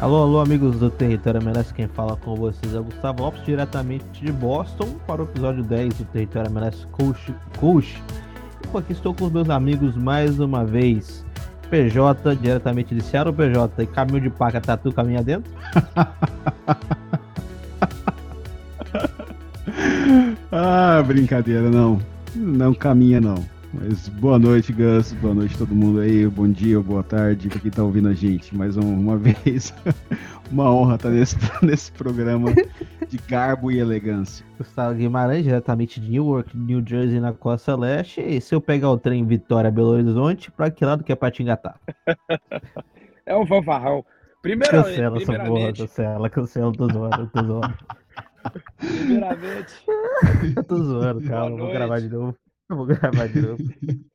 Alô, alô, amigos do Território MLS, quem fala com vocês é o Gustavo Lopes, diretamente de Boston, para o episódio 10 do Território MLS Coach. Coach. Aqui estou com os meus amigos mais uma vez. PJ, diretamente de Seattle, PJ, e caminho de paca, tatu, caminha dentro? ah, brincadeira, não. Não caminha, não. Mas boa noite, Gus. Boa noite todo mundo aí. Bom dia, boa tarde para quem tá ouvindo a gente. Mais uma vez, uma honra estar nesse, nesse programa de garbo e elegância. Gustavo Guimarães, diretamente de Newark, New Jersey, na costa leste. E se eu pegar o trem Vitória Belo Horizonte, para que lado que é para Tingatá? é um fanfarrão. Primeiramente, cancela essa porra, cancela, cancela, tô zoando, tô zoando. Primeiramente. eu tô zoando, calma, vou gravar de novo. Eu vou gravar de novo.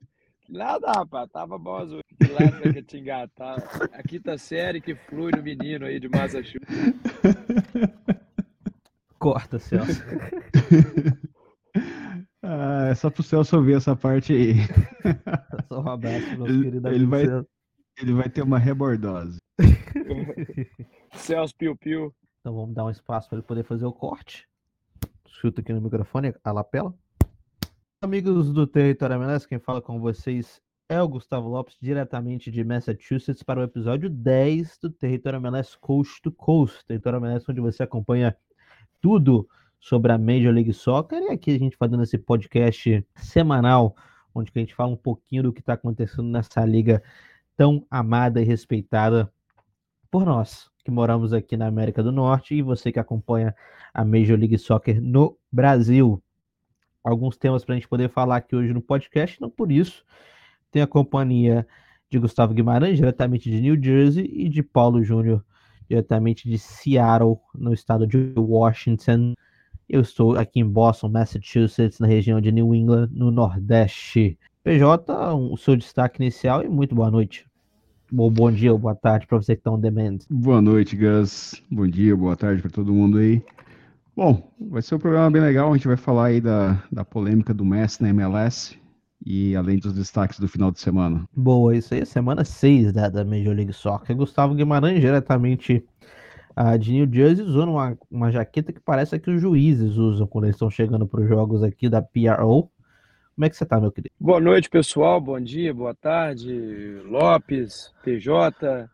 Nada, rapaz, tava bom. Que lado que te engatar. A quinta série que flui no menino aí de Massachusetts. Corta, Celso. ah, é só pro Celso ouvir essa parte aí. Só um abraço, meu ele, querido ele vai, ele vai ter uma rebordose. Celso Piu Piu. Então vamos dar um espaço para ele poder fazer o corte. Chuta aqui no microfone, a lapela. Amigos do Território MLS, quem fala com vocês é o Gustavo Lopes, diretamente de Massachusetts, para o episódio 10 do Território MLS Coast to Coast. Território MLS, onde você acompanha tudo sobre a Major League Soccer. E aqui a gente fazendo esse podcast semanal, onde a gente fala um pouquinho do que está acontecendo nessa liga tão amada e respeitada por nós, que moramos aqui na América do Norte, e você que acompanha a Major League Soccer no Brasil alguns temas para a gente poder falar aqui hoje no podcast. Não por isso, tem a companhia de Gustavo Guimarães, diretamente de New Jersey, e de Paulo Júnior, diretamente de Seattle, no estado de Washington. Eu estou aqui em Boston, Massachusetts, na região de New England, no Nordeste. PJ, o seu destaque inicial e muito boa noite. Bom, bom dia boa tarde para você que está on demand. Boa noite, Gus. Bom dia, boa tarde para todo mundo aí. Bom, vai ser um programa bem legal. A gente vai falar aí da, da polêmica do Messi na MLS e além dos destaques do final de semana. Boa, isso aí é semana 6 da, da Major League Soccer. Gustavo Guimarães, diretamente uh, de New Jersey, usando uma, uma jaqueta que parece que os juízes usam quando eles estão chegando para os jogos aqui da PRO. Como é que você tá, meu querido? Boa noite, pessoal. Bom dia, boa tarde. Lopes, PJ.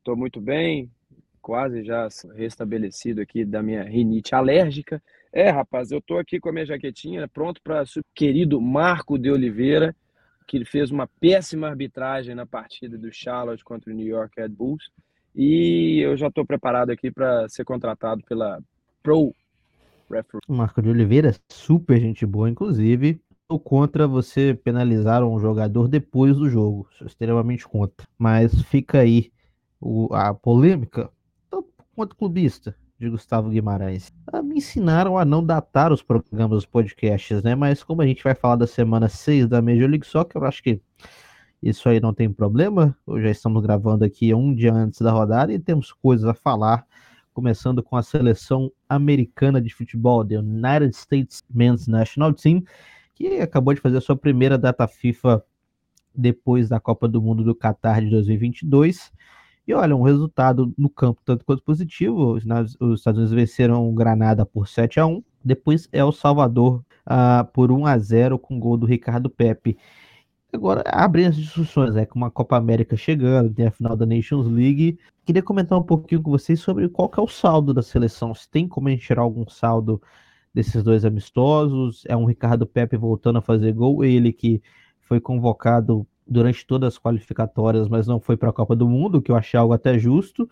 Estou muito bem quase já restabelecido aqui da minha rinite alérgica. É, rapaz, eu tô aqui com a minha jaquetinha pronto para o querido Marco de Oliveira, que fez uma péssima arbitragem na partida do Charlotte contra o New York Red Bulls. E eu já estou preparado aqui para ser contratado pela Pro. Marco de Oliveira, super gente boa, inclusive. Sou contra você penalizar um jogador depois do jogo. Sou extremamente contra. Mas fica aí o, a polêmica quanto clubista de Gustavo Guimarães. Ah, me ensinaram a não datar os programas dos podcasts, né? Mas como a gente vai falar da semana 6 da Major League Soccer, eu acho que isso aí não tem problema. Hoje já estamos gravando aqui um dia antes da rodada e temos coisas a falar, começando com a seleção americana de futebol, the United States Men's National Team, que acabou de fazer a sua primeira data FIFA depois da Copa do Mundo do Qatar de 2022 e olha, um resultado no campo tanto quanto positivo. Os, Estados Unidos venceram o Granada por 7 a 1 depois é o Salvador uh, por 1 a 0 com gol do Ricardo Pepe. Agora, abrem as discussões, né? Com uma Copa América chegando, tem a final da Nations League. Queria comentar um pouquinho com vocês sobre qual que é o saldo da seleção. Se tem como a gente tirar algum saldo desses dois amistosos. É um Ricardo Pepe voltando a fazer gol, ele que foi convocado durante todas as qualificatórias, mas não foi para a Copa do Mundo, que eu achei algo até justo.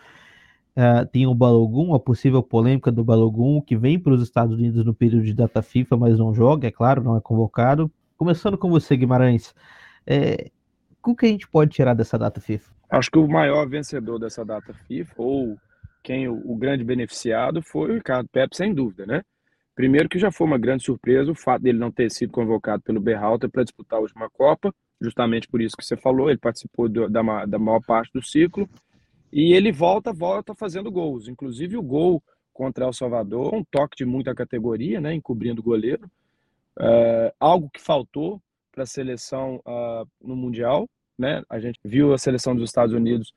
Uh, tem o Balogun, a possível polêmica do Balogun, que vem para os Estados Unidos no período de data FIFA, mas não joga, é claro, não é convocado. Começando com você, Guimarães, é, o que a gente pode tirar dessa data FIFA? Acho que o maior vencedor dessa data FIFA, ou quem o, o grande beneficiado, foi o Ricardo Pepe, sem dúvida, né? Primeiro que já foi uma grande surpresa o fato dele não ter sido convocado pelo Berhalter para disputar a última Copa, justamente por isso que você falou, ele participou do, da, da maior parte do ciclo, e ele volta, volta fazendo gols, inclusive o gol contra El Salvador, um toque de muita categoria, né, encobrindo o goleiro, uh, algo que faltou para a seleção uh, no Mundial, né, a gente viu a seleção dos Estados Unidos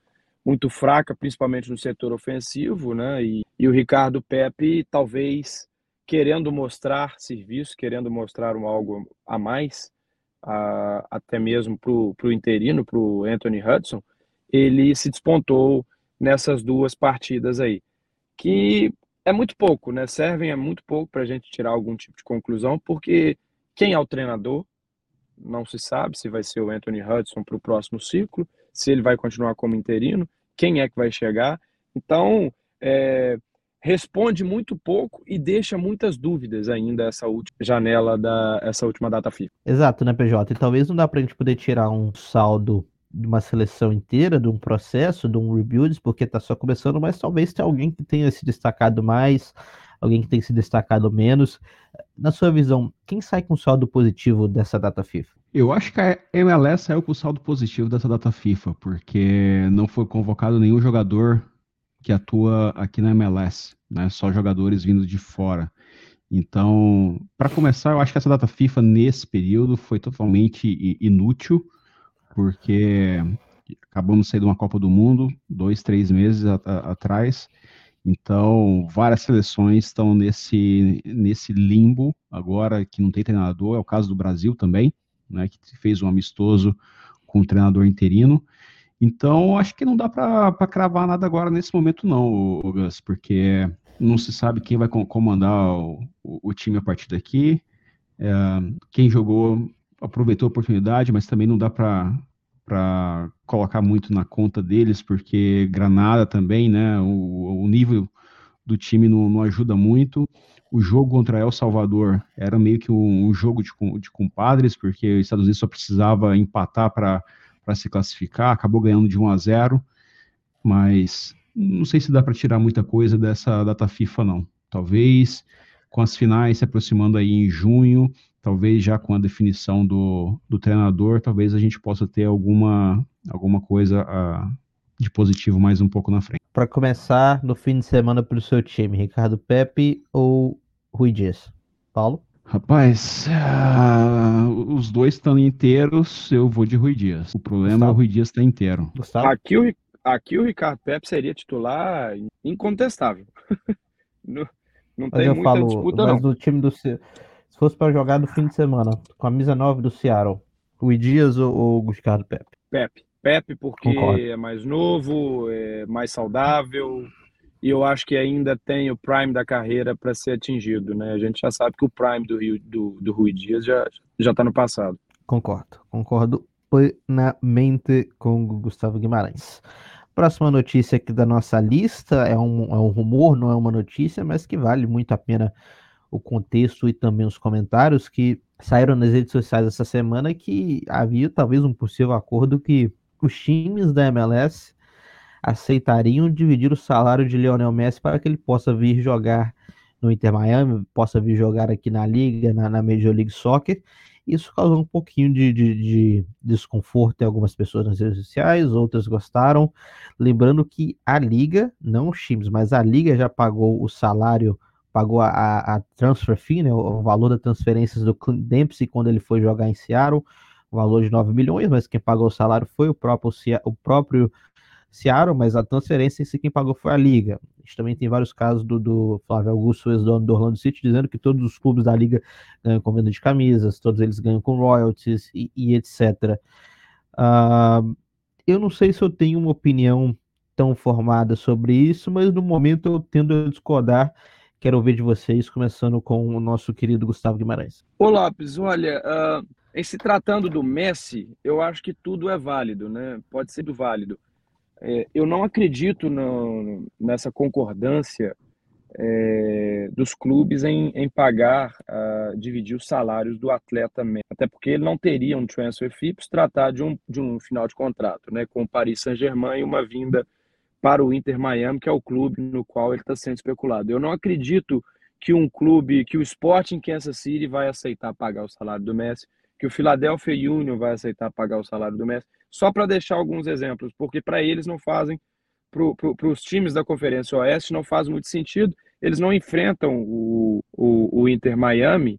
muito fraca, principalmente no setor ofensivo, né? E, e o Ricardo Pepe talvez querendo mostrar serviço, querendo mostrar um algo a mais, a, até mesmo para o interino, para o Anthony Hudson, ele se despontou nessas duas partidas aí, que é muito pouco, né? Servem é muito pouco para a gente tirar algum tipo de conclusão, porque quem é o treinador não se sabe se vai ser o Anthony Hudson para o próximo ciclo, se ele vai continuar como interino, quem é que vai chegar. Então, é, responde muito pouco e deixa muitas dúvidas ainda essa última janela da essa última data FIFA. Exato, né, PJ? E talvez não dá para a gente poder tirar um saldo de uma seleção inteira, de um processo, de um rebuild, porque está só começando, mas talvez tenha alguém que tenha se destacado mais, alguém que tenha se destacado menos. Na sua visão, quem sai com saldo positivo dessa data FIFA? Eu acho que a MLS saiu com saldo positivo dessa data FIFA, porque não foi convocado nenhum jogador que atua aqui na MLS, né? Só jogadores vindo de fora. Então, para começar, eu acho que essa data FIFA nesse período foi totalmente inútil, porque acabamos de sair de uma Copa do Mundo dois, três meses atrás. Então, várias seleções estão nesse, nesse limbo agora que não tem treinador. É o caso do Brasil também, né, que fez um amistoso com o treinador interino. Então, acho que não dá para cravar nada agora nesse momento, não, Gus, porque não se sabe quem vai comandar o, o time a partir daqui. É, quem jogou aproveitou a oportunidade, mas também não dá para colocar muito na conta deles, porque Granada também, né? O, o nível do time não, não, ajuda muito. O jogo contra El Salvador era meio que um, um jogo de, de compadres, porque os Estados Unidos só precisava empatar para se classificar, acabou ganhando de 1 a 0, mas não sei se dá para tirar muita coisa dessa data FIFA, não. Talvez com as finais se aproximando aí em junho, talvez já com a definição do, do treinador, talvez a gente possa ter alguma, alguma coisa uh, de positivo mais um pouco na frente. Para começar, no fim de semana para o seu time, Ricardo Pepe ou Rui Dias? Paulo? Rapaz, uh, os dois estão inteiros, eu vou de Rui Dias. O problema Gustavo. é o Rui Dias estar tá inteiro. Gustavo? Aqui o, aqui o Ricardo Pepe seria titular incontestável. não, não tem muita falo, disputa, mas não. do time do se fosse para jogar no fim de semana, com a misa 9 do Seattle, o Dias ou o Gustavo Pepe? Pepe. Pepe porque Concordo. é mais novo, é mais saudável e eu acho que ainda tem o prime da carreira para ser atingido, né? A gente já sabe que o prime do, Rio, do, do Rui Dias já já está no passado. Concordo, concordo plenamente com o Gustavo Guimarães. Próxima notícia aqui da nossa lista é um, é um rumor, não é uma notícia, mas que vale muito a pena o contexto e também os comentários que saíram nas redes sociais essa semana que havia talvez um possível acordo que os times da MLS aceitariam dividir o salário de Lionel Messi para que ele possa vir jogar no Inter Miami, possa vir jogar aqui na Liga, na, na Major League Soccer. Isso causou um pouquinho de, de, de, desconforto em algumas pessoas nas redes sociais, outras gostaram. Lembrando que a Liga, não os times, mas a Liga já pagou o salário pagou a, a, transfer fee, né, o valor das transferências do Dempsey quando ele foi jogar em Seattle, o valor de 9 milhões, mas quem pagou o salário foi o próprio, o próprio Seattle, mas a transferência em si quem pagou foi a Liga. A gente também tem vários casos do, do Flávio Augusto, ex-dono do Orlando City, dizendo que todos os clubes da Liga ganham com venda de camisas, todos eles ganham com royalties e, e etc. Uh, eu não sei se eu tenho uma opinião tão formada sobre isso, mas no momento eu tendo a discordar Quero ouvir de vocês, começando com o nosso querido Gustavo Guimarães. Ô Lopes, olha, uh, em se tratando do Messi, eu acho que tudo é válido, né? Pode ser válido. É, eu não acredito no, nessa concordância é, dos clubes em, em pagar, uh, dividir os salários do atleta mesmo. Até porque ele não teria um transfer fee para se tratar de um, de um final de contrato, né? Com o Paris Saint-Germain e uma vinda para o Inter Miami, que é o clube no qual ele está sendo especulado. Eu não acredito que um clube, que o Sporting Kansas City vai aceitar pagar o salário do Messi, que o Philadelphia Union vai aceitar pagar o salário do Messi, só para deixar alguns exemplos, porque para eles não fazem, para os times da Conferência Oeste não faz muito sentido, eles não enfrentam o, o, o Inter Miami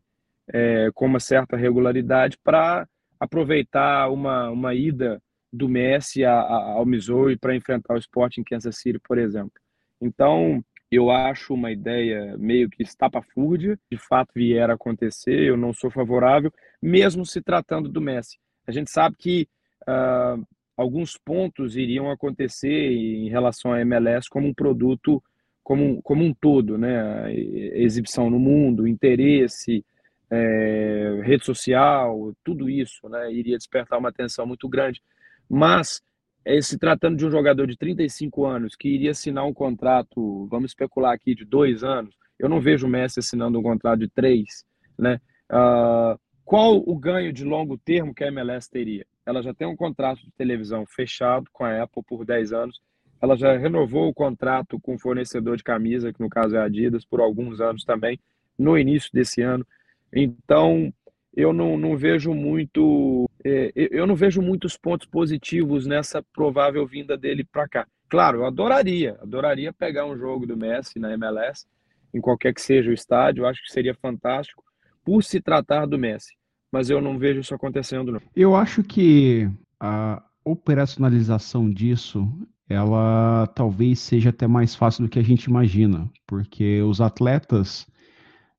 é, com uma certa regularidade para aproveitar uma, uma ida do Messi a, a, ao Missouri para enfrentar o Sporting Kansas City, por exemplo. Então, eu acho uma ideia meio que estapafúrdia, de fato vier a acontecer, eu não sou favorável, mesmo se tratando do Messi. A gente sabe que uh, alguns pontos iriam acontecer em relação à MLS como um produto como, como um todo, né? Exibição no mundo, interesse, é, rede social, tudo isso, né? Iria despertar uma atenção muito grande. Mas, é, se tratando de um jogador de 35 anos que iria assinar um contrato, vamos especular aqui, de dois anos, eu não vejo o Messi assinando um contrato de três, né? Uh, qual o ganho de longo termo que a MLS teria? Ela já tem um contrato de televisão fechado com a Apple por 10 anos, ela já renovou o contrato com o fornecedor de camisa, que no caso é a Adidas, por alguns anos também, no início desse ano. Então, eu não, não vejo muito, é, eu não vejo muitos pontos positivos nessa provável vinda dele para cá. Claro, eu adoraria, adoraria pegar um jogo do Messi na MLS, em qualquer que seja o estádio, acho que seria fantástico por se tratar do Messi. Mas eu não vejo isso acontecendo. Não. Eu acho que a operacionalização disso, ela talvez seja até mais fácil do que a gente imagina, porque os atletas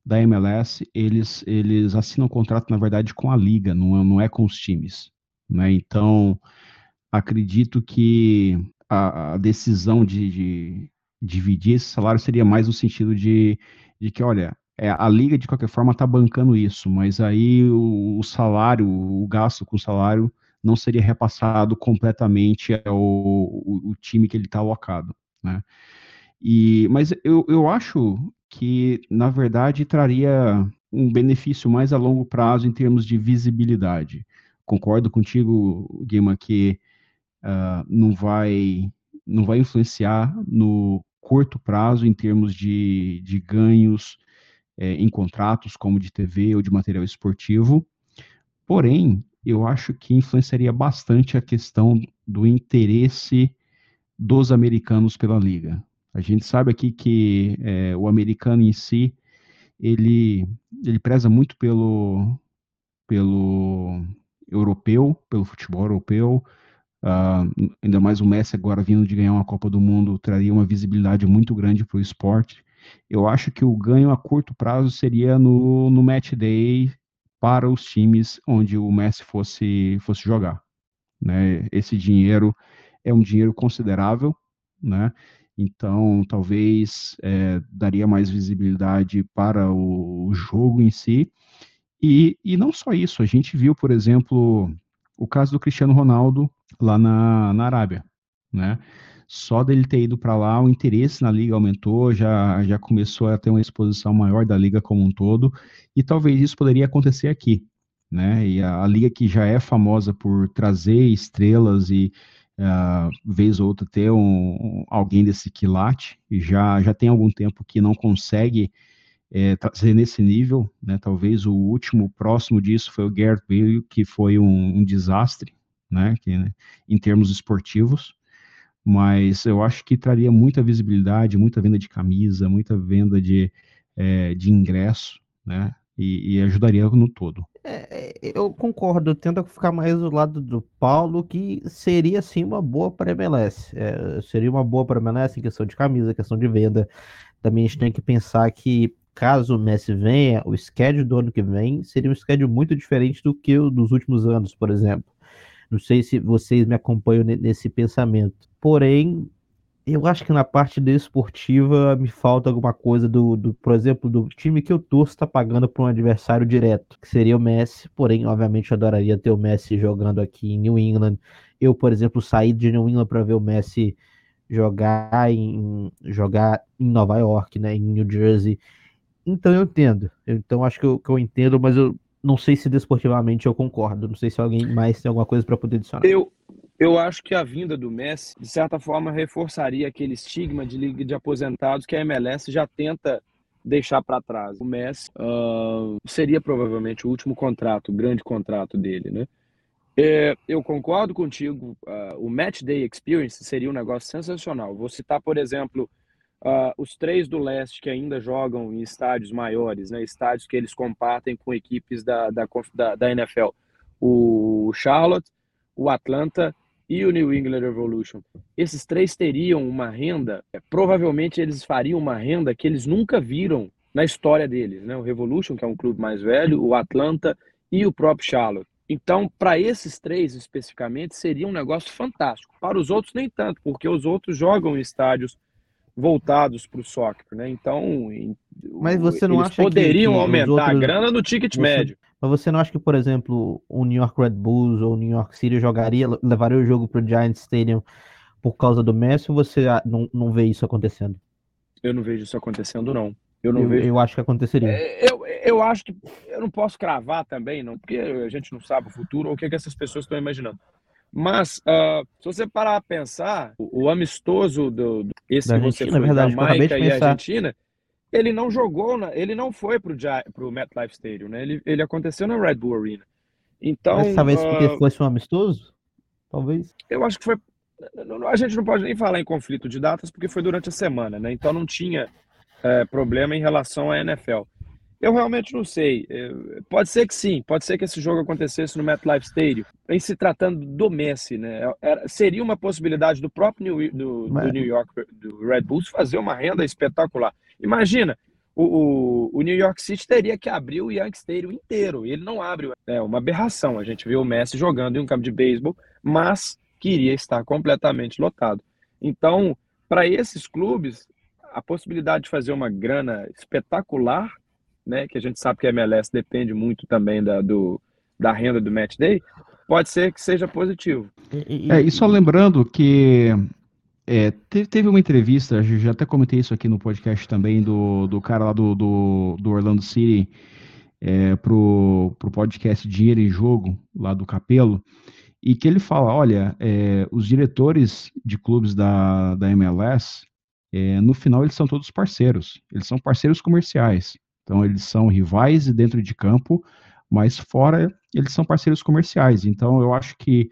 da MLS, eles, eles assinam contrato, na verdade, com a liga, não, é, não é com os times. Né? Então, acredito que a, a decisão de, de, dividir esse salário seria mais no sentido de, de que, olha, é, a liga de qualquer forma está bancando isso, mas aí o, o, salário, o gasto com o salário não seria repassado completamente ao time que ele está alocado, né? E, mas eu, eu acho que, na verdade, traria um benefício mais a longo prazo em termos de visibilidade. Concordo contigo, Guima, que uh, não vai não vai influenciar no curto prazo em termos de, de ganhos é, em contratos como de TV ou de material esportivo. Porém, eu acho que influenciaria bastante a questão do interesse dos americanos pela liga. A gente sabe aqui que é, o americano em si ele ele preza muito pelo pelo europeu, pelo futebol europeu. Uh, ainda mais o Messi agora vindo de ganhar uma Copa do Mundo traria uma visibilidade muito grande para o esporte. Eu acho que o ganho a curto prazo seria no, no match day para os times onde o Messi fosse, fosse jogar. Né? Esse dinheiro é um dinheiro considerável, né? Então, talvez é, daria mais visibilidade para o, o jogo em si. E, e não só isso, a gente viu, por exemplo, o caso do Cristiano Ronaldo lá na, na Arábia, né? Só dele ter ido para lá, o interesse na liga aumentou, já, já começou a ter uma exposição maior da liga como um todo, e talvez isso poderia acontecer aqui, né? E a, a liga que já é famosa por trazer estrelas e uh, vez ou outra ter um, um, alguém desse quilate, já, já tem algum tempo que não consegue é, trazer nesse nível, né? Talvez o último próximo disso foi o Gareth Bale, que foi um, um desastre, né? Que, né? Em termos esportivos mas eu acho que traria muita visibilidade, muita venda de camisa, muita venda de, é, de ingresso, né? E, e, ajudaria no todo. É, é eu concordo, tento ficar mais do lado do Paulo, que seria sim uma boa para MLS. É, seria uma boa para MLS em questão de camisa, questão de venda. Também a gente tem que pensar que caso o Messi venha, o schedule do ano que vem seria um schedule muito diferente do que o dos últimos anos, por exemplo. Não sei se vocês me acompanham nesse pensamento. Porém, eu acho que na parte desportiva me falta alguma coisa do, do por exemplo, do time que eu torço está pagando para um adversário direto, que seria o Messi. Porém, obviamente, eu adoraria ter o Messi jogando aqui em New England. Eu, por exemplo, saí de New England para ver o Messi jogar em jogar em Nova York, né, em New Jersey. Então eu entendo. Então acho que eu, que eu entendo, mas eu não sei se desportivamente eu concordo. Não sei se alguém mais tem alguma coisa para poder adicionar. Eu, eu acho que a vinda do Messi, de certa forma, reforçaria aquele estigma de liga de aposentados que a MLS já tenta deixar para trás. O Messi uh, seria provavelmente o último contrato, o grande contrato dele, né? É, eu concordo contigo. Uh, o Match Day Experience seria um negócio sensacional. Vou citar, por exemplo, Uh, os três do leste que ainda jogam em estádios maiores, né, estádios que eles compartem com equipes da, da, da, da NFL. O Charlotte, o Atlanta e o New England Revolution, esses três teriam uma renda, é, provavelmente eles fariam uma renda que eles nunca viram na história deles, né? O Revolution, que é um clube mais velho, o Atlanta e o próprio Charlotte. Então, para esses três especificamente, seria um negócio fantástico. Para os outros, nem tanto, porque os outros jogam em estádios voltados para o soccer, né? Então, mas você não acha poderiam que, que aumentar outros... a grana no ticket você... médio. Mas você não acha que, por exemplo, o New York Red Bulls ou o New York City jogaria, levaria o jogo para o Giants Stadium por causa do Messi ou você não, não vê isso acontecendo? Eu não vejo isso acontecendo, não. Eu não eu, vejo. Eu acho que aconteceria. É, eu, eu acho que. Eu não posso cravar também, não, porque a gente não sabe o futuro ou o que, é que essas pessoas estão imaginando. Mas, uh, se você parar a pensar, o, o amistoso do, do esse da que você foi, verdade, Jamaica e. Argentina, ele não jogou, na, ele não foi para o MetLife Stadium, né? Ele, ele aconteceu na Red Bull Arena. Então, Mas talvez uh, porque fosse um amistoso? Talvez. Eu acho que foi. A gente não pode nem falar em conflito de datas porque foi durante a semana, né? Então não tinha é, problema em relação à NFL. Eu realmente não sei. Pode ser que sim, pode ser que esse jogo acontecesse no MetLife Stadium. Em se tratando do Messi, né? Era, seria uma possibilidade do próprio New, do, do New York, do Red Bulls, fazer uma renda espetacular. Imagina, o, o, o, New York City teria que abrir o Yankee Stadium inteiro. Ele não abre. É uma aberração. A gente viu o Messi jogando em um campo de beisebol, mas queria estar completamente lotado. Então, para esses clubes, a possibilidade de fazer uma grana espetacular né, que a gente sabe que a MLS depende muito também da, do, da renda do match day, pode ser que seja positivo. É, e só lembrando que é, teve, uma entrevista, já até comentei isso aqui no podcast também, do, do cara lá do, do, do Orlando City é, pro, pro podcast Dinheiro em Jogo, lá do Capelo, e que ele fala, olha, é, os diretores de clubes da, da MLS, é, no final eles são todos parceiros, eles são parceiros comerciais. Então, eles são rivais dentro de campo, mas fora eles são parceiros comerciais. Então, eu acho que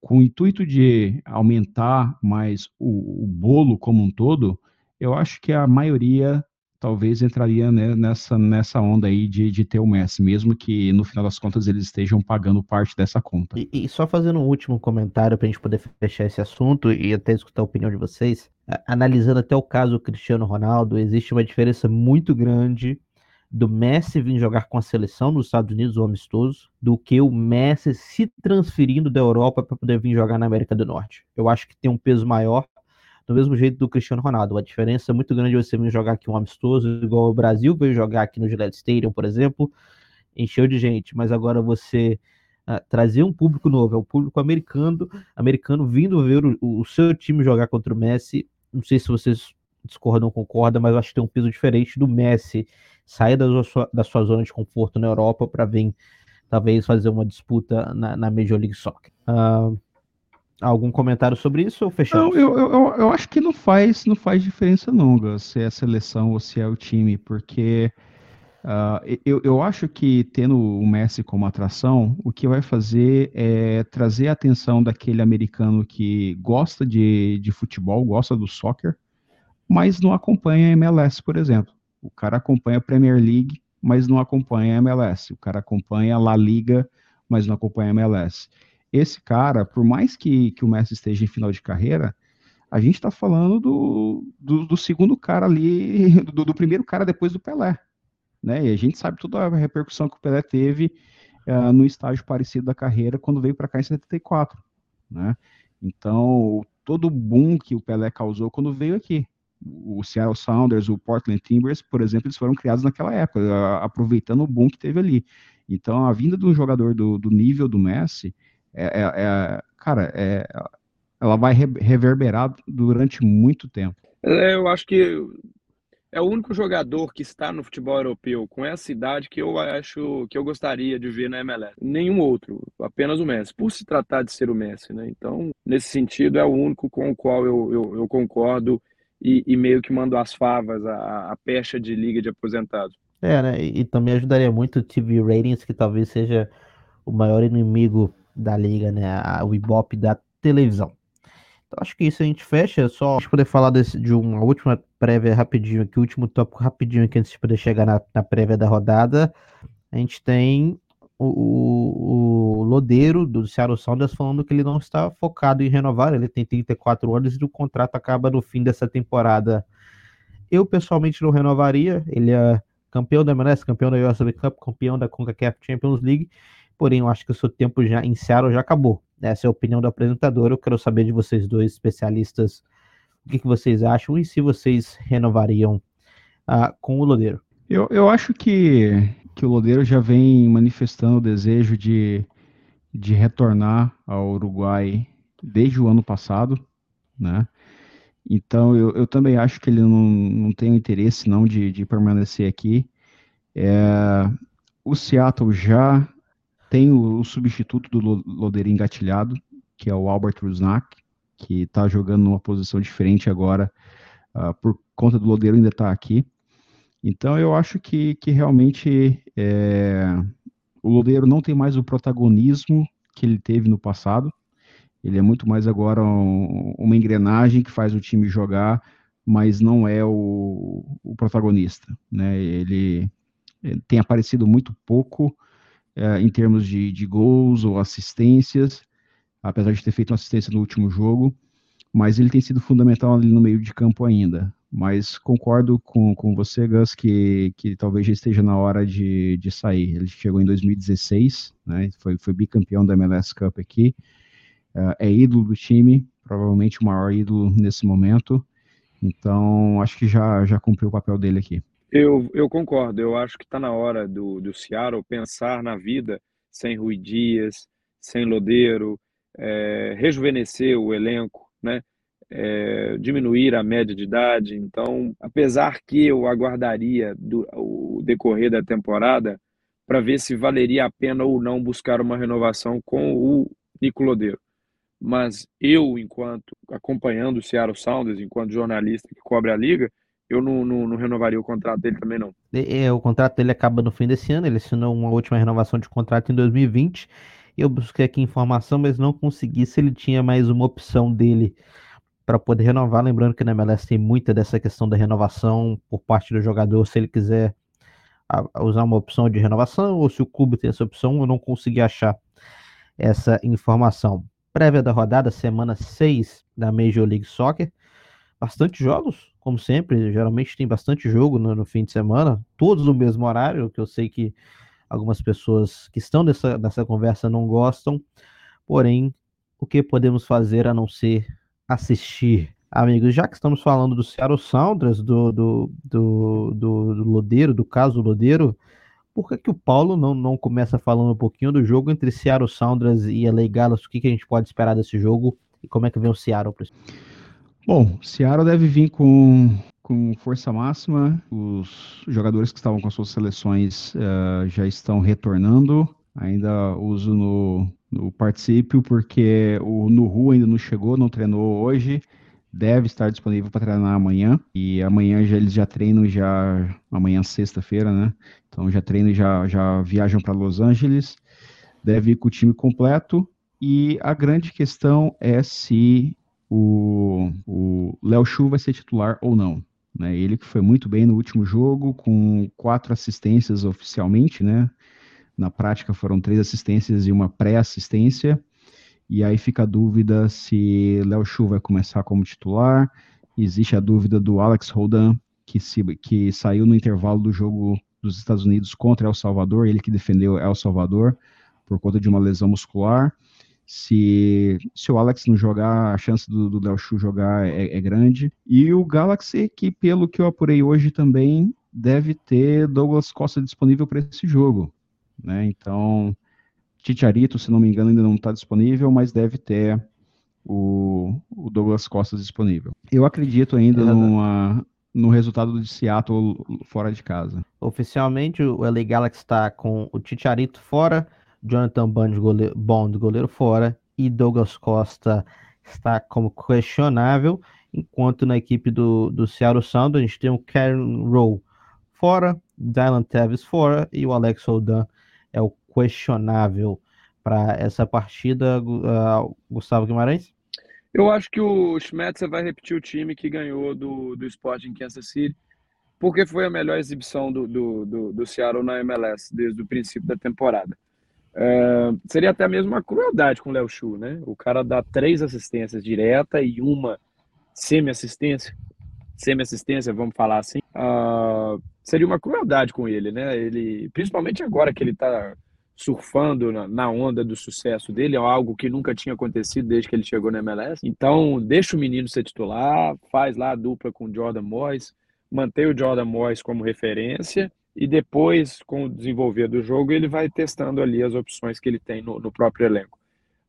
com o intuito de aumentar mais o, o bolo como um todo, eu acho que a maioria talvez entraria né, nessa, nessa onda aí de, de ter o Messi, mesmo que no final das contas eles estejam pagando parte dessa conta. E, e só fazendo um último comentário para a gente poder fechar esse assunto e até escutar a opinião de vocês, analisando até o caso Cristiano Ronaldo, existe uma diferença muito grande do Messi vir jogar com a seleção nos Estados Unidos, o amistoso, do que o Messi se transferindo da Europa para poder vir jogar na América do Norte. Eu acho que tem um peso maior, do mesmo jeito do Cristiano Ronaldo. A diferença é muito grande de você vir jogar aqui um amistoso, igual o Brasil veio jogar aqui no Gillette Stadium, por exemplo, encheu de gente, mas agora você uh, trazer um público novo, é o público americano, americano vindo ver o, o seu time jogar contra o Messi. Não sei se vocês discordam ou concordam, mas eu acho que tem um peso diferente do Messi sair da sua, da sua zona de conforto na Europa para vir, talvez, fazer uma disputa na, na Major League Soccer. Uh, algum comentário sobre isso ou fechamos? Não, eu, eu, eu acho que não faz, não faz diferença não, se é a seleção ou se é o time, porque uh, eu, eu acho que tendo o Messi como atração, o que vai fazer é trazer a atenção daquele americano que gosta de, de futebol, gosta do soccer, mas não acompanha a MLS, por exemplo. O cara acompanha a Premier League, mas não acompanha a MLS. O cara acompanha a La Liga, mas não acompanha a MLS. Esse cara, por mais que, que o Messi esteja em final de carreira, a gente está falando do, do, do, segundo cara ali, do, do, primeiro cara depois do Pelé. Né? E a gente sabe toda a repercussão que o Pelé teve uh, no estágio parecido da carreira quando veio para cá em 74. Né? Então, todo o boom que o Pelé causou quando veio aqui o Seattle Sounders, o Portland Timbers, por exemplo, eles foram criados naquela época, aproveitando o boom que teve ali. Então, a vinda de um jogador do, do nível do Messi, é, é, é cara, é, ela vai reverberar durante muito tempo. É, eu acho que é o único jogador que está no futebol europeu com essa idade que eu acho que eu gostaria de ver na MLS. Nenhum outro, apenas o Messi, por se tratar de ser o Messi, né? Então, nesse sentido, é o único com o qual eu, eu, eu concordo e, e meio que mandou as favas, a, a pecha de liga de aposentados. É, né? E, e, também ajudaria muito o TV Ratings, que talvez seja o maior inimigo da liga, né? O Ibope da televisão. Então acho que isso a gente fecha. Só para poder falar desse, de uma última prévia rapidinho aqui, último tópico rapidinho aqui antes de poder chegar na, na prévia da rodada. A gente tem o, o, o Lodeiro do Seattle Sounders falando que ele não está focado em renovar, ele tem 34 anos e o contrato acaba no fim dessa temporada. Eu pessoalmente não renovaria, ele é campeão da MLS, campeão da USA Cup, campeão da CONCACAF Champions League, porém eu acho que o seu tempo já em Seattle já acabou. Essa é a opinião do apresentador, eu quero saber de vocês dois especialistas, o que, que vocês acham e se vocês renovariam uh, com o Lodeiro. Eu, eu acho que que o Lodeiro já vem manifestando o desejo de, de retornar ao Uruguai desde o ano passado, né? Então eu, eu também acho que ele não, não tem interesse não de, de permanecer aqui. É, o Seattle já tem o, o, substituto do Lodeiro engatilhado, que é o Albert Rusnak, que está jogando numa posição diferente agora, uh, por conta do Lodeiro ainda estar tá aqui. Então eu acho que, que realmente é, o Lodeiro não tem mais o protagonismo que ele teve no passado. Ele é muito mais agora um, uma engrenagem que faz o time jogar, mas não é o, o protagonista. Né? Ele, ele, tem aparecido muito pouco é, em termos de, de gols ou assistências, apesar de ter feito uma assistência no último jogo, mas ele tem sido fundamental ali no meio de campo ainda. Mas concordo com, com você, Gus, que, que talvez já esteja na hora de, de sair. Ele chegou em 2016, né, foi, foi bicampeão da MLS Cup aqui, uh, é ídolo do time, provavelmente o maior ídolo nesse momento. Então, acho que já, já cumpriu o papel dele aqui. Eu, eu concordo, eu acho que está na hora do, do Seattle pensar na vida sem Rui Dias, sem Lodeiro, é, rejuvenescer o elenco, né? é, diminuir a média de idade. Então, apesar que eu aguardaria do, o decorrer da temporada para ver se valeria a pena ou não buscar uma renovação com o Nico Lodeiro. Mas eu, enquanto acompanhando o Seattle Sounders, enquanto jornalista que cobre a liga, eu não, não, não, renovaria o contrato dele também, não. É, o contrato dele acaba no fim desse ano, ele assinou uma última renovação de contrato em 2020. Eu busquei aqui informação, mas não consegui se ele tinha mais uma opção dele para poder renovar. Lembrando que na MLS tem muita dessa questão da renovação por parte do jogador, se ele quiser usar uma opção de renovação ou se o clube tem essa opção, eu não consegui achar essa informação. Prévia da rodada, semana 6 da Major League Soccer. Bastante jogos, como sempre, geralmente tem bastante jogo no, no fim de semana, todos no mesmo horário, que eu sei que algumas pessoas que estão nessa, nessa conversa não gostam, porém, o que podemos fazer a não ser assistir. Amigos, já que estamos falando do Seattle Sounders, do, do, do, do, do Lodeiro, do caso Lodeiro, por que, que o Paulo não, não começa falando um pouquinho do jogo entre Seattle Sounders e LA Galaxy? O que, que a gente pode esperar desse jogo e como é que vem o Seattle? Bom, Seattle deve vir com, com força máxima. Os jogadores que estavam com as suas seleções uh, já estão retornando. Ainda uso no, no porque o Nuhu ainda não chegou, não treinou hoje, deve estar disponível para treinar amanhã, e amanhã já, eles já treinam, já amanhã sexta-feira, né? Então já treinam já, já viajam para Los Angeles, deve ir com o time completo, e a grande questão é se o, o Léo Chu vai ser titular ou não. Né? Ele que foi muito bem no último jogo, com quatro assistências oficialmente, né? Na prática foram três assistências e uma pré-assistência. E aí fica a dúvida se Léo Chu vai começar como titular. Existe a dúvida do Alex Roldan, que, se, que saiu no intervalo do jogo dos Estados Unidos contra El Salvador, ele que defendeu El Salvador por conta de uma lesão muscular. Se, se o Alex não jogar, a chance do, do Léo jogar é, é, grande. E o Galaxy, que pelo que eu apurei hoje também, deve ter Douglas Costa disponível para esse jogo. Né? Então, Titiarito, se não me engano, ainda não está disponível, mas deve ter o, o, Douglas Costa disponível. Eu acredito ainda é, numa, no resultado de Seattle fora de casa. Oficialmente, o LA Galaxy está com o Titiarito fora, Jonathan Bond goleiro, Bond, goleiro fora, e Douglas Costa está como questionável, enquanto na equipe do, do Seattle Sound a gente tem o Karen Rowe fora, Dylan Tevis fora e o Alex Roldan é o questionável para essa partida, uh, Gustavo Guimarães? Eu acho que o Schmetzer vai repetir o time que ganhou do, do Sport em Kansas City, porque foi a melhor exibição do, do, do, do Seattle na MLS desde o princípio da temporada. É, seria até mesmo uma crueldade com o Léo Chu, né? O cara dá três assistências direta e uma semi-assistência. Semi-assistência, vamos falar assim. Uh, seria uma crueldade com ele, né? Ele, principalmente agora que ele está surfando na, onda do sucesso dele, é algo que nunca tinha acontecido desde que ele chegou na MLS. Então, deixa o menino ser titular, faz lá a dupla com o Jordan Moyes, mantém o Jordan Moyes como referência e depois, com o desenvolver do jogo, ele vai testando ali as opções que ele tem no, no próprio elenco.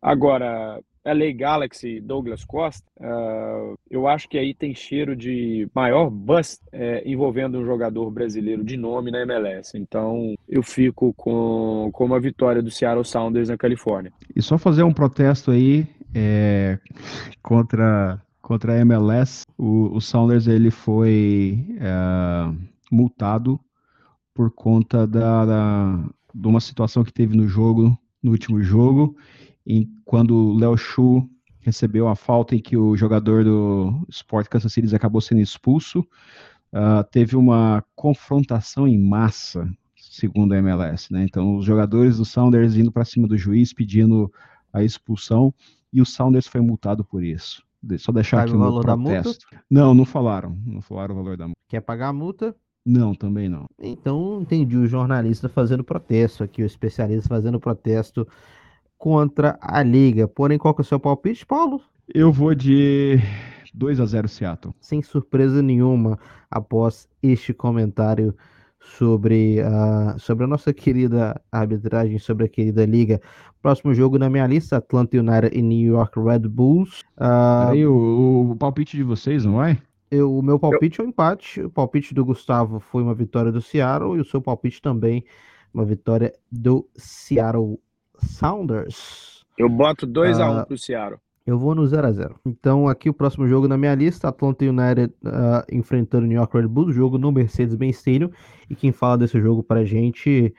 Agora, LA Galaxy, Douglas Costa, uh, eu acho que aí tem cheiro de maior bust é, envolvendo um jogador brasileiro de nome na MLS. Então, eu fico com, com uma vitória do Seattle Sounders na Califórnia. E só fazer um protesto aí é, contra, contra a MLS. O, o Sounders ele foi é, multado por conta da, da, de uma situação que teve no jogo, no último jogo, em, quando o Léo Chu recebeu a falta em que o jogador do Sport Kansas City acabou sendo expulso, uh, teve uma confrontação em massa, segundo a MLS, né? Então, os jogadores do Sounders indo para cima do juiz pedindo a expulsão e o Sounders foi multado por isso. Só deixar Sabe aqui o valor protesto. Da multa? Não, não falaram. Não falaram o valor da multa. Quer pagar a multa? Não, também não. Então, entendi o jornalista fazendo protesto aqui, o especialista fazendo protesto contra a liga. Porém, qual que é o seu palpite, Paulo? Eu vou de 2 a 0 Seattle. Sem surpresa nenhuma, após este comentário sobre a, sobre a nossa querida arbitragem, sobre a querida liga. Próximo jogo na minha lista, Atlanta United e New York Red Bulls. Uh, Aí o, o palpite de vocês, não é? Eu, o meu palpite eu... é um empate. O palpite do Gustavo foi uma vitória do Seattle e o seu palpite também uma vitória do Seattle Sounders. Eu boto 2 a 1 um uh, pro Seattle. Eu vou no 0 a 0 Então, aqui o próximo jogo na minha lista: Atlanta United uh, enfrentando New York Red Bulls, jogo no Mercedes-Benz Stadium. E quem fala desse jogo pra gente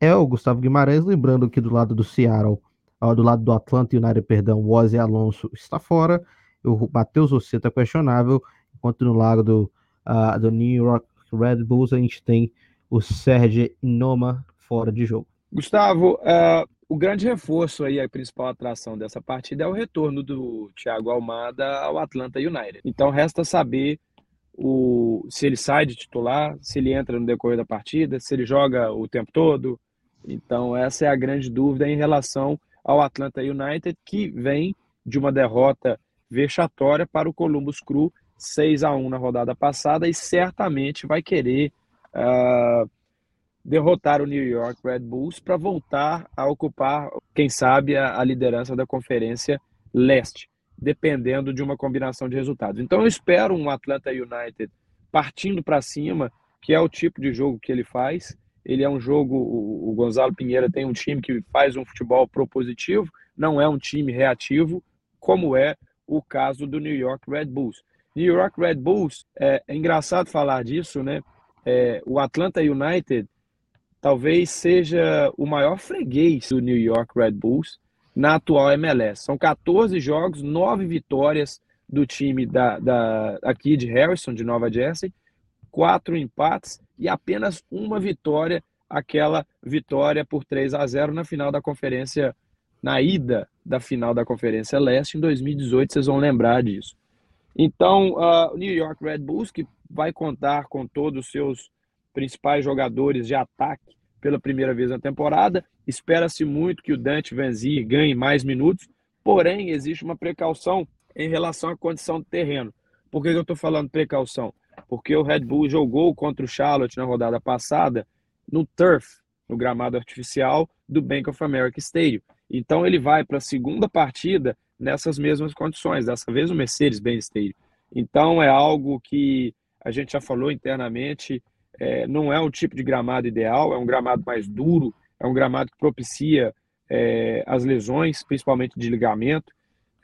é o Gustavo Guimarães. Lembrando que do lado do Seattle, uh, do lado do Atlanta United, perdão, o Ozzy Alonso está fora. O Matheus Oceta questionável enquanto no lado do, uh, do New York Red Bulls a gente tem o Serge Noma fora de jogo. Gustavo, uh, o grande reforço aí, a principal atração dessa partida é o retorno do Thiago Almada ao Atlanta United. Então resta saber o, se ele sai de titular, se ele entra no decorrer da partida, se ele joga o tempo todo. Então essa é a grande dúvida em relação ao Atlanta United, que vem de uma derrota vexatória para o Columbus Crew 6 a 1 na rodada passada e certamente vai querer uh, derrotar o New York Red Bulls para voltar a ocupar, quem sabe, a, a, liderança da Conferência Leste, dependendo de uma combinação de resultados. Então eu espero um Atlanta United partindo para cima, que é o tipo de jogo que ele faz. Ele é um jogo, o, Gonzalo Pinheira tem um time que faz um futebol propositivo, não é um time reativo, como é o caso do New York Red Bulls. New York Red Bulls, é, é engraçado falar disso, né? É, o Atlanta United talvez seja o maior freguês do New York Red Bulls na atual MLS. São 14 jogos, 9 vitórias do time da, da, aqui de Harrison, de Nova Jersey, quatro empates e apenas uma vitória, aquela vitória por 3 a 0 na final da conferência, na ida da final da Conferência Leste em 2018, vocês vão lembrar disso. Então, uh, o New York Red Bulls, que vai contar com todos os seus principais jogadores de ataque pela primeira vez na temporada, espera-se muito que o Dante Vanzir ganhe mais minutos, porém, existe uma precaução em relação à condição do terreno. Por que eu estou falando precaução? Porque o Red Bull jogou contra o Charlotte na rodada passada no turf, no gramado artificial do Bank of America Stadium. Então ele vai para a segunda partida nessas mesmas condições, dessa vez o Mercedes-Benz Stadium. Então é algo que a gente já falou internamente, é, não é um tipo de gramado ideal, é um gramado mais duro, é um gramado que propicia é, as lesões, principalmente de ligamento.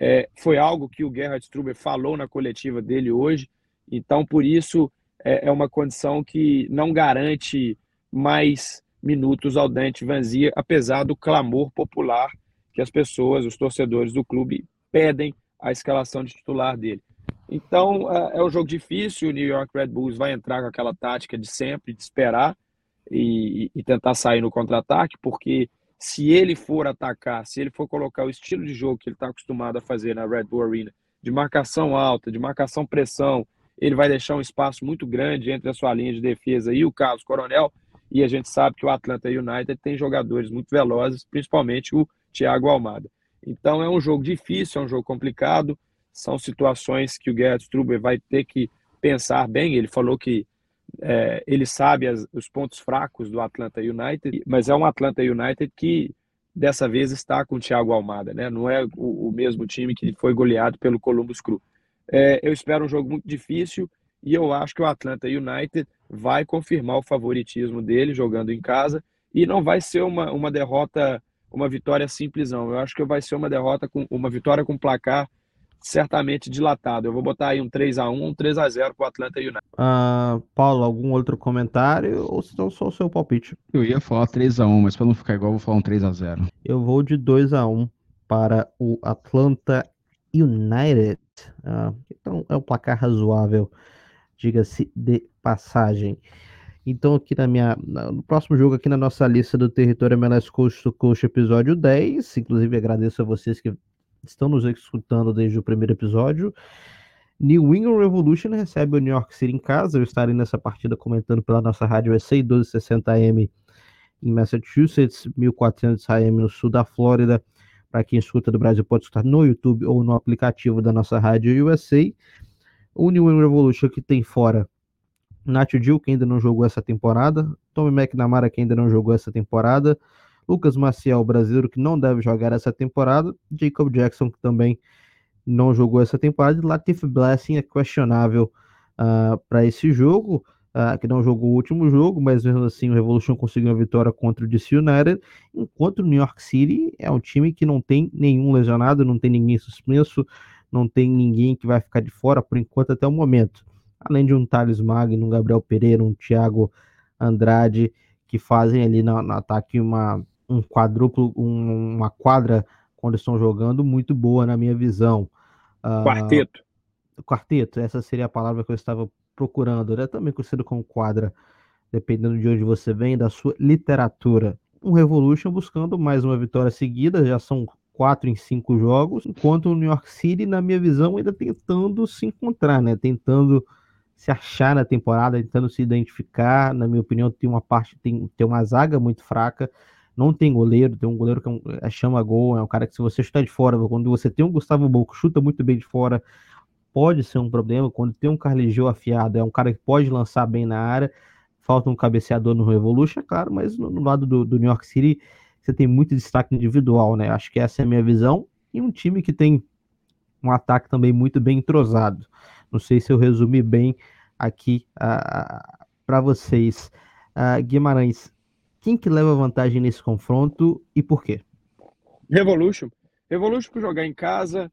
É, foi algo que o Gerhard Struber falou na coletiva dele hoje, então por isso é, é uma condição que não garante mais minutos ao Dante Vanzia, apesar do clamor popular que as pessoas, os torcedores do clube, pedem a escalação de titular dele. Então, é, é um jogo difícil. O New York Red Bulls vai entrar com aquela tática de sempre, de esperar e, e tentar sair no contra-ataque, porque se ele for atacar, se ele for colocar o estilo de jogo que ele está acostumado a fazer na Red Bull Arena, de marcação alta, de marcação pressão, ele vai deixar um espaço muito grande entre a sua linha de defesa e o Carlos Coronel. E a gente sabe que o Atlanta United tem jogadores muito velozes, principalmente o Thiago Almada. Então é um jogo difícil, é um jogo complicado, são situações que o Gerhard Struber vai ter que pensar bem. Ele falou que é, ele sabe as, os pontos fracos do Atlanta United, mas é um Atlanta United que dessa vez está com o Thiago Almada, né? Não é o, o mesmo time que foi goleado pelo Columbus Crew. É, eu espero um jogo muito difícil e eu acho que o Atlanta United vai confirmar o favoritismo dele jogando em casa e não vai ser uma, uma derrota, uma vitória simples, não. Eu acho que vai ser uma derrota com uma vitória com placar certamente dilatado. Eu vou botar aí um 3 a 1 um 3 a 0 para o Atlanta United. Uh, Paulo, algum outro comentário ou se não só o seu palpite? Eu ia falar 3 a 1 mas para não ficar igual, vou falar um 3 a 0 Eu vou de 2 a 1 para o Atlanta United. Uh, então é um placar razoável, diga-se de passagem. Então, aqui na minha. No próximo jogo, aqui na nossa lista do Território MLS Coast to Coast, episódio 10. Inclusive, agradeço a vocês que estão nos escutando desde o primeiro episódio. New England Revolution recebe o New York City em casa. Eu estarei nessa partida comentando pela nossa rádio EC 1260M em Massachusetts, 1400 AM no sul da Flórida. Para quem escuta do Brasil, pode escutar no YouTube ou no aplicativo da nossa rádio USA. O New England Revolution que tem fora Nath Dill, que ainda não jogou essa temporada. Tommy McNamara, que ainda não jogou essa temporada. Lucas Maciel, brasileiro, que não deve jogar essa temporada. Jacob Jackson, que também não jogou essa temporada. E Latif Blessing é questionável uh, para esse jogo, uh, que não jogou o último jogo, mas mesmo assim o Revolution conseguiu uma vitória contra o DC United. Enquanto o New York City é um time que não tem nenhum lesionado, não tem ninguém suspenso, não tem ninguém que vai ficar de fora por enquanto até o momento. Além de um Thales Magno, um Gabriel Pereira, um Thiago Andrade, que fazem ali no, no ataque uma um quadruplo, um, uma quadra quando estão jogando muito boa na minha visão. Uh, quarteto. Quarteto, essa seria a palavra que eu estava procurando, né? Também conhecido como quadra, dependendo de onde você vem, da sua literatura. Um Revolution buscando mais uma vitória seguida, já são quatro em cinco jogos, enquanto o New York City, na minha visão, ainda tentando se encontrar, né? Tentando se achar na temporada, tentando se identificar. Na minha opinião, tem uma parte, tem, tem uma zaga muito fraca não tem goleiro, tem um goleiro que é, um, é chama gol, é um cara que se você chutar de fora, quando você tem um Gustavo Bou que chuta muito bem de fora, pode ser um problema, quando tem um Carligio afiado, é um cara que pode lançar bem na área, falta um cabeceador no Revolution, é claro, mas no, no lado do, do, New York City você tem muito destaque individual, né, acho que essa é a minha visão, e um time que tem um ataque também muito bem entrosado, não sei se eu resumi bem aqui uh, para vocês. Uh, Guimarães, quem que leva vantagem nesse confronto e por quê? Revolution. Revolution por jogar em casa,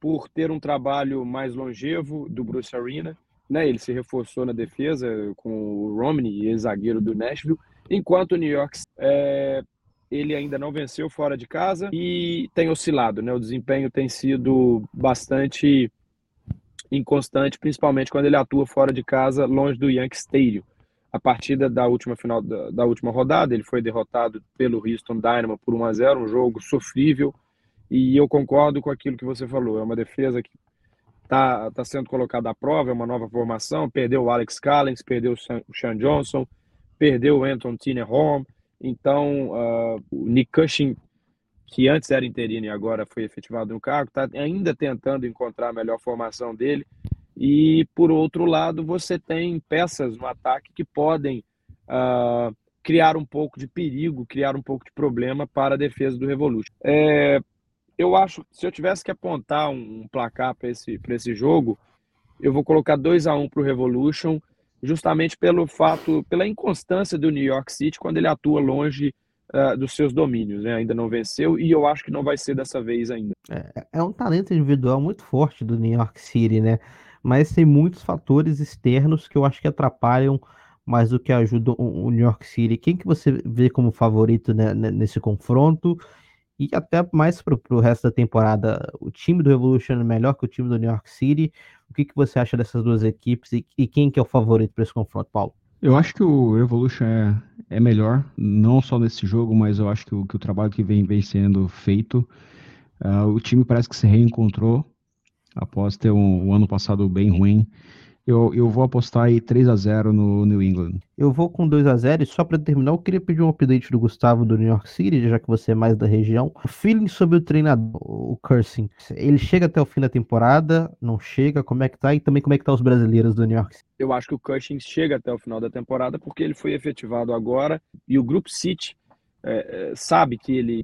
por ter um trabalho mais longevo do Bruce Arena. Né? Ele se reforçou na defesa com o Romney, ex-zagueiro do Nashville, enquanto o New York é, ele ainda não venceu fora de casa e tem oscilado. Né? O desempenho tem sido bastante inconstante, principalmente quando ele atua fora de casa, longe do Yankee Stadium. A partida da última final da, da, última rodada, ele foi derrotado pelo Houston Dynamo por 1 a 0, um jogo sofrível. E eu concordo com aquilo que você falou, é uma defesa que está tá sendo colocada à prova, é uma nova formação, perdeu o Alex Callens, perdeu o Sean Johnson, perdeu o Anton Tinerholm, então uh, o Nick Cushing, que antes era interino e agora foi efetivado no cargo, está ainda tentando encontrar a melhor formação dele, e, por outro lado, você tem peças no ataque que podem uh, criar um pouco de perigo, criar um pouco de problema para a defesa do Revolution. É, eu acho se eu tivesse que apontar um, um placar para esse, esse jogo, eu vou colocar 2 a 1 um para o Revolution, justamente pelo fato, pela inconstância do New York City quando ele atua longe uh, dos seus domínios. Né? Ainda não venceu e eu acho que não vai ser dessa vez ainda. É, é um talento individual muito forte do New York City, né? mas tem muitos fatores externos que eu acho que atrapalham mais do que ajudam o New York City. Quem que você vê como favorito né, nesse confronto? E até mais para o resto da temporada, o time do Revolution é melhor que o time do New York City. O que, que você acha dessas duas equipes e, e quem que é o favorito para esse confronto, Paulo? Eu acho que o Revolution é, é melhor, não só nesse jogo, mas eu acho que o, que o trabalho que vem, vem sendo feito, uh, o time parece que se reencontrou após ter um, um ano passado bem ruim. Eu, eu vou apostar aí 3 a 0 no New England. Eu vou com 2 a 0 e só para terminar, eu queria pedir um update do Gustavo do New York City, já que você é mais da região. O feeling sobre o treinador, o Cursing. Ele chega até o fim da temporada, não chega, como é que tá? E também como é que tá os brasileiros do New York City? Eu acho que o Cushing chega até o final da temporada porque ele foi efetivado agora e o Group City é, é, sabe que ele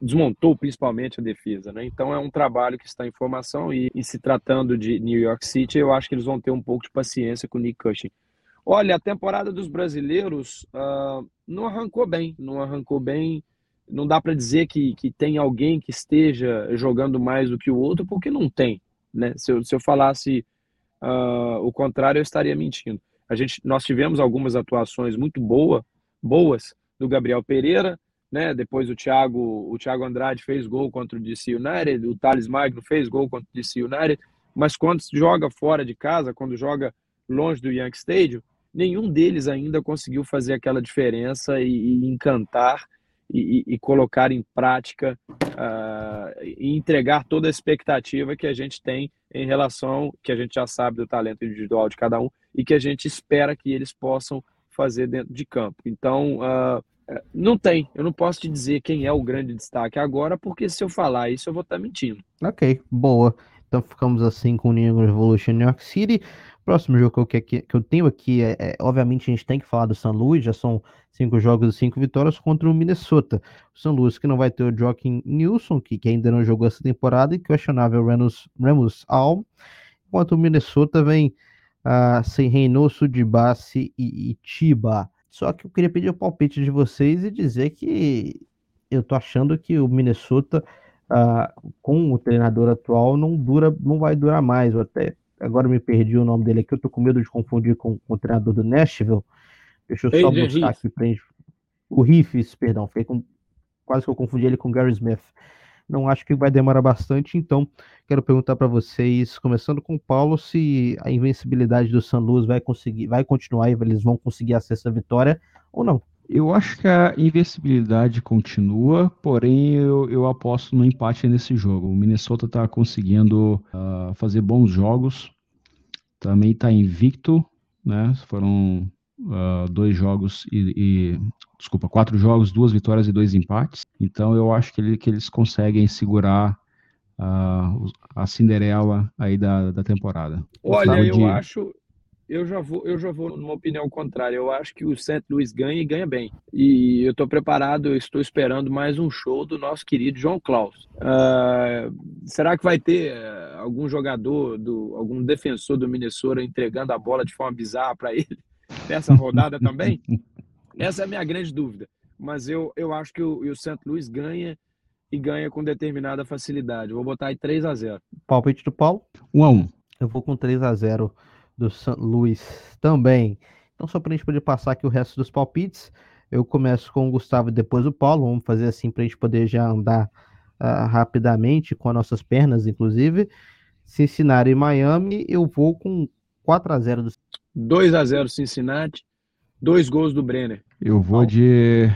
desmontou principalmente a defesa, né? Então é um trabalho que está em formação e, e, se tratando de New York City, eu acho que eles vão ter um pouco de paciência com o Nick Cushing. Olha, a temporada dos brasileiros uh, não arrancou bem, não arrancou bem. Não dá para dizer que, que tem alguém que esteja jogando mais do que o outro, porque não tem, né? Se eu, se eu falasse uh, o contrário, eu estaria mentindo. A gente, nós tivemos algumas atuações muito boa, boas, do Gabriel Pereira, né? Depois o Thiago, o Thiago Andrade fez gol contra o DC United, o Thales Magno fez gol contra o DC United, mas quando joga fora de casa, quando joga longe do Yankee Stadium, nenhum deles ainda conseguiu fazer aquela diferença e, e encantar e, e, colocar em prática uh, e entregar toda a expectativa que a gente tem em relação, que a gente já sabe do talento individual de cada um e que a gente espera que eles possam fazer dentro de campo. Então, uh, não tem. Eu não posso te dizer quem é o grande destaque agora, porque se eu falar isso, eu vou estar mentindo. Ok, boa. Então ficamos assim com o New Revolution New York City. Próximo jogo que eu, que, eu tenho aqui é, é, obviamente, a gente tem que falar do São Luís, já são cinco jogos e cinco vitórias contra o Minnesota. O São Luís que não vai ter o Joaquim Nilson, que, que ainda não jogou essa temporada, e questionável Remus, Remus Alm, enquanto o Minnesota vem sem Reynoso de Bassi e, e Tiba. Só que eu queria pedir o palpite de vocês e dizer que eu tô achando que o Minnesota, uh, com o treinador atual, não dura, não vai durar mais. Eu até agora me perdi o nome dele aqui, eu tô com medo de confundir com, com o treinador do Nashville. Deixa eu só Ei, buscar aqui pra gente. O Riffs, perdão, foi com, quase que eu confundi ele com o Gary Smith. Não acho que vai demorar bastante, então quero perguntar para vocês, começando com o Paulo, se a invencibilidade do San Luis vai conseguir, vai continuar e eles vão conseguir acesso à vitória ou não. Eu acho que a invencibilidade continua, porém eu, eu aposto no empate nesse jogo. O Minnesota está conseguindo uh, fazer bons jogos, também está invicto, né? Foram uh, dois jogos e, e, desculpa, quatro jogos, duas vitórias e dois empates. Então eu acho que, ele, que eles conseguem segurar uh, a Cinderela aí da, da temporada. Olha, eu de... acho, eu já vou, eu já vou numa opinião contrária. Eu acho que o St. Louis ganha e ganha bem. E eu estou preparado, eu estou esperando mais um show do nosso querido João Klaus. Uh, será que vai ter uh, algum jogador, do, algum defensor do Minnesota entregando a bola de forma bizarra para ele? Nessa rodada também? Essa é a minha grande dúvida. Mas eu, eu acho que o, o St. Louis ganha e ganha com determinada facilidade. vou botar aí 3 a 0 Palpite do Paulo? 1 a 1 Eu vou com 3 a 0 do St. Louis também. Então, só para a gente poder passar aqui o resto dos palpites, eu começo com o Gustavo e depois o Paulo. Vamos fazer assim para a gente poder já andar uh, rapidamente com as nossas pernas, inclusive. Cincinnati e Miami, eu vou com 4 a 0 do 2 a 0 Cincinnati, dois gols do Brenner. Eu vou de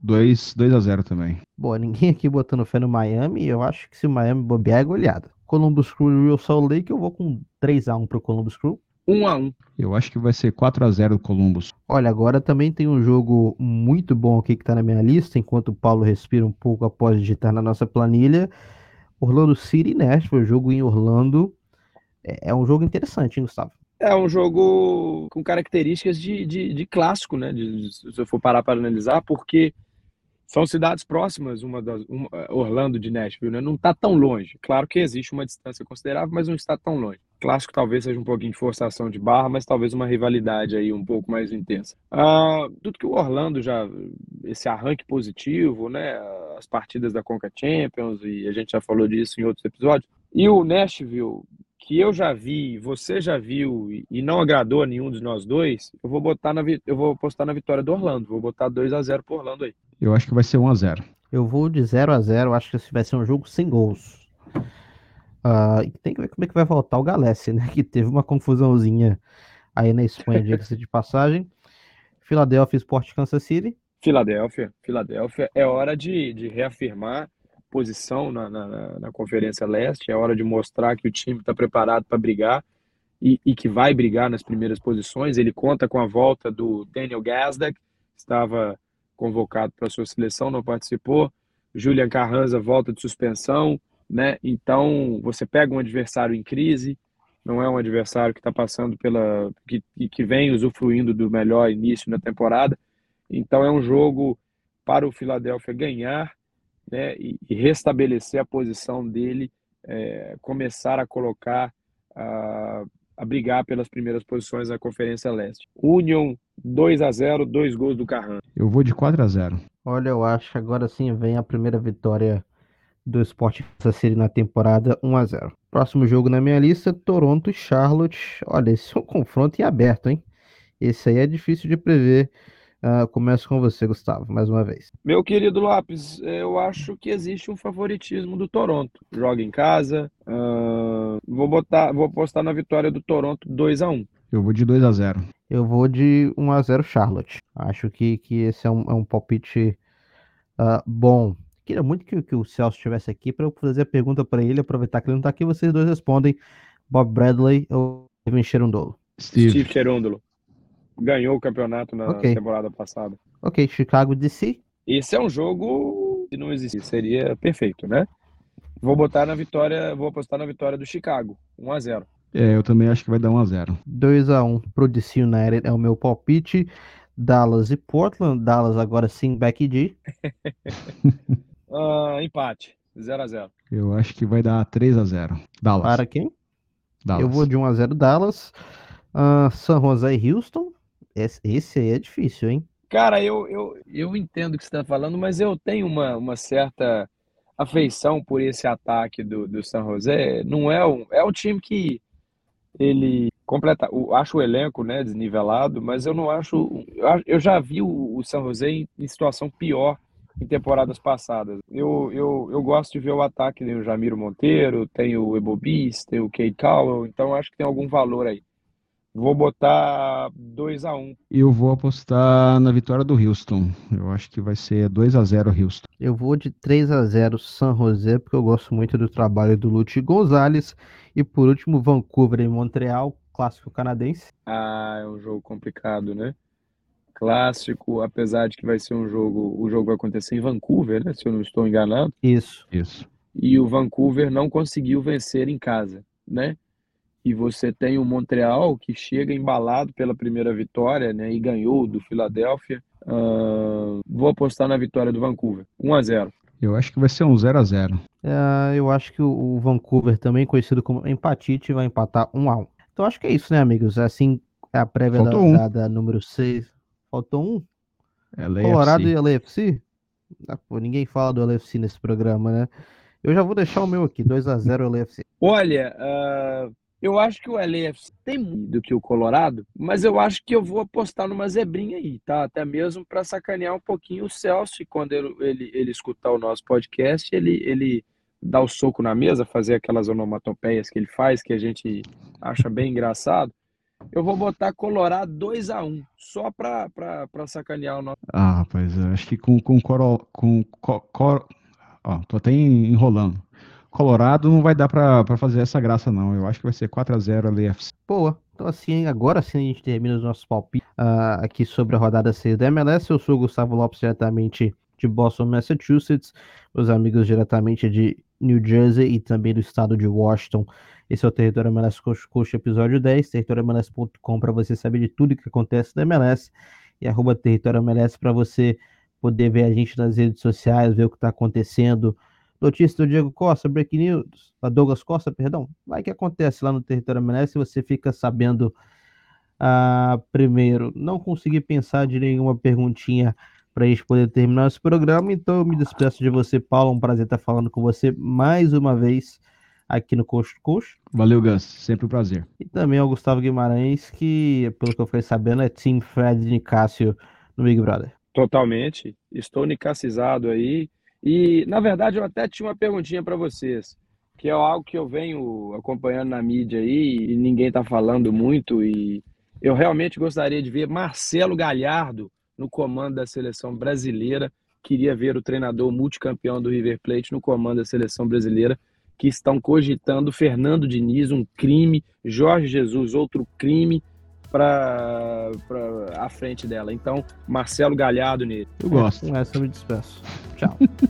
2, 2 a 0 também. Bom, ninguém aqui botando fé no Miami, eu acho que se o Miami bobear é goleada. Columbus Crew e Real Salt Lake, eu vou com 3 a 1 pro Columbus Crew. 1 a 1. Eu acho que vai ser 4 a 0 Columbus. Olha, agora também tem um jogo muito bom aqui que tá na minha lista, enquanto o Paulo respira um pouco após digitar na nossa planilha. Orlando City Nashville, jogo em Orlando. É, é um jogo interessante, hein, Gustavo? É um jogo com características de, de, de clássico, né? De, se eu for parar para analisar, porque são cidades próximas, uma das uma, Orlando de Nashville, né? Não está tão longe. Claro que existe uma distância considerável, mas não está tão longe. Clássico talvez seja um pouquinho de forçação de barra, mas talvez uma rivalidade aí um pouco mais intensa. Ah, tudo que o Orlando já esse arranque positivo, né? As partidas da Conca Champions e a gente já falou disso em outros episódios. E o Nashville que eu já vi, você já viu e não agradou a nenhum de nós dois, eu vou botar na eu vou apostar na vitória do Orlando. Vou botar 2 a 0 pro Orlando aí. Eu acho que vai ser 1 a 0. Eu vou de 0 a 0, acho que esse vai ser um jogo sem gols. Uh, e tem que ver como é que vai voltar o Galesse, né? Que teve uma confusãozinha aí na Espanha, diga-se de passagem. Philadelphia Sport Kansas City. Filadélfia, Filadélfia, é hora de, de reafirmar posição na, na, na, Conferência Leste, é hora de mostrar que o time está preparado para brigar e, e, que vai brigar nas primeiras posições. Ele conta com a volta do Daniel Gazdak, estava convocado para a sua seleção, não participou. Julian Carranza volta de suspensão, né? Então você pega um adversário em crise, não é um adversário que está passando pela que, que vem usufruindo do melhor início na temporada. Então é um jogo para o Philadelphia ganhar né, e, e restabelecer a posição dele, é, começar a colocar a, a brigar pelas primeiras posições da Conferência Leste. Union 2 a 0, dois gols do Carran. Eu vou de 4 a 0. Olha, eu acho que agora sim vem a primeira vitória do Sport Kansas City na temporada 1 a 0. Próximo jogo na minha lista, Toronto e Charlotte. Olha, esse é um confronto em aberto, hein? Esse aí é difícil de prever Uh, começo com você, Gustavo, mais uma vez. Meu querido Lopes, eu acho que existe um favoritismo do Toronto. Joga em casa. Uh, vou botar, vou apostar na vitória do Toronto 2 a 1 Eu vou de 2 a 0 Eu vou de 1 a 0 Charlotte. Acho que, que esse é um, é um palpite uh, bom. Queria muito que, que o Celso estivesse aqui para eu fazer a pergunta para ele, aproveitar que ele não está aqui, vocês dois respondem. Bob Bradley ou Steven Cherundolo? Steve, Steve Cherundolo ganhou o campeonato na okay. temporada passada. Ok, Chicago DC. Esse é um jogo que não existe, seria perfeito, né? Vou botar na vitória, vou apostar na vitória do Chicago, 1 a 0. É, eu também acho que vai dar 1 a 0. 2 a 1 pro DC United é o meu palpite. Dallas e Portland, Dallas agora sim back D. uh, empate, 0 a 0. Eu acho que vai dar 3 a 0. Dallas. Para quem? Dallas. Eu vou de 1 a 0 Dallas. Uh, San Jose e Houston. Esse aí é difícil, hein? Cara, eu, eu, eu entendo o que você está falando, mas eu tenho uma, uma certa afeição por esse ataque do, do San José. Não é um, é um time que ele completa, acho o elenco né, desnivelado, mas eu não acho. Eu, já vi o, o San José em, em, situação pior em temporadas passadas. Eu, eu, eu gosto de ver o ataque, tem o Jamiro Monteiro, tem o Ebobis, tem o Kate Cowell, então acho que tem algum valor aí. Vou botar 2 a 1 um. Eu vou apostar na vitória do Houston. Eu acho que vai ser 2 a 0 Houston. Eu vou de 3 a 0 San José, porque eu gosto muito do trabalho do Lute Gonzalez. E por último, Vancouver e Montreal, clássico canadense. Ah, é um jogo complicado, né? Clássico, apesar de que vai ser um jogo, o jogo vai acontecer em Vancouver, né? Se eu não estou enganado. Isso. Isso. E o Vancouver não conseguiu vencer em casa, né? E você tem o Montreal que chega embalado pela primeira vitória, né, e ganhou do Philadelphia. Uh, vou apostar na vitória do Vancouver, 1 a 0. Eu acho que vai ser um 0 a 0. É, eu acho que o, Vancouver, também conhecido como empatite, vai empatar 1 a 1. Então acho que é isso, né, amigos? Assim, é a prévia da, um. da, da, número 6. Faltou um? LAFC. Colorado e LAFC? Ah, pô, ninguém fala do LAFC nesse programa, né? Eu já vou deixar o meu aqui, 2 a 0 LAFC. Olha, uh, eu acho que o LAFC tem muito do que o Colorado, mas eu acho que eu vou apostar numa zebrinha aí, tá? Até mesmo para sacanear um pouquinho o Celso, e quando ele, ele, ele escutar o nosso podcast, ele, ele dá o soco na mesa, fazer aquelas onomatopeias que ele faz, que a gente acha bem engraçado. Eu vou botar Colorado 2 a 1 só para sacanear o nosso. Ah, rapaz, acho que com, com, coro, com cor, ó, tô até enrolando. Colorado não vai dar para fazer essa graça, não. Eu acho que vai ser 4 a 0 LFC. Boa. Então, assim, agora sim a gente termina os nossos palpites uh, aqui sobre a rodada 6 da MLS. Eu sou o Gustavo Lopes, diretamente de Boston, Massachusetts. Meus amigos diretamente de New Jersey e também do estado de Washington. Esse é o Território MLS Coach episódio 10, territorioMLS.com para você saber de tudo que acontece na MLS e arroba Território MLS para você poder ver a gente nas redes sociais, ver o que está acontecendo, Notícia do Diego Costa, breaking news, a Douglas Costa, perdão. Vai que acontece lá no território MLS e você fica sabendo uh, primeiro. Não consegui pensar de nenhuma perguntinha para a gente poder terminar esse programa, então eu me despeço de você, Paulo. Um prazer estar falando com você mais uma vez aqui no Coach to Coach. Valeu, Gus. Sempre um prazer. E também ao Gustavo Guimarães, que, pelo que eu fui sabendo, é Team Fred Nicásio no Big Brother. Totalmente. Estou nicacizado aí e, na verdade, eu até tinha uma perguntinha para vocês, que é algo que eu venho acompanhando na mídia aí e ninguém está falando muito e, Eu realmente gostaria de ver Marcelo Galhardo no comando da seleção brasileira. Queria ver o treinador multicampeão do River Plate no comando da seleção brasileira, que estão cogitando Fernando Diniz, um crime, Jorge Jesus, outro crime, para à frente dela. Então, Marcelo Galhardo nele. Eu gosto. Com essa eu me despeço. Tchau.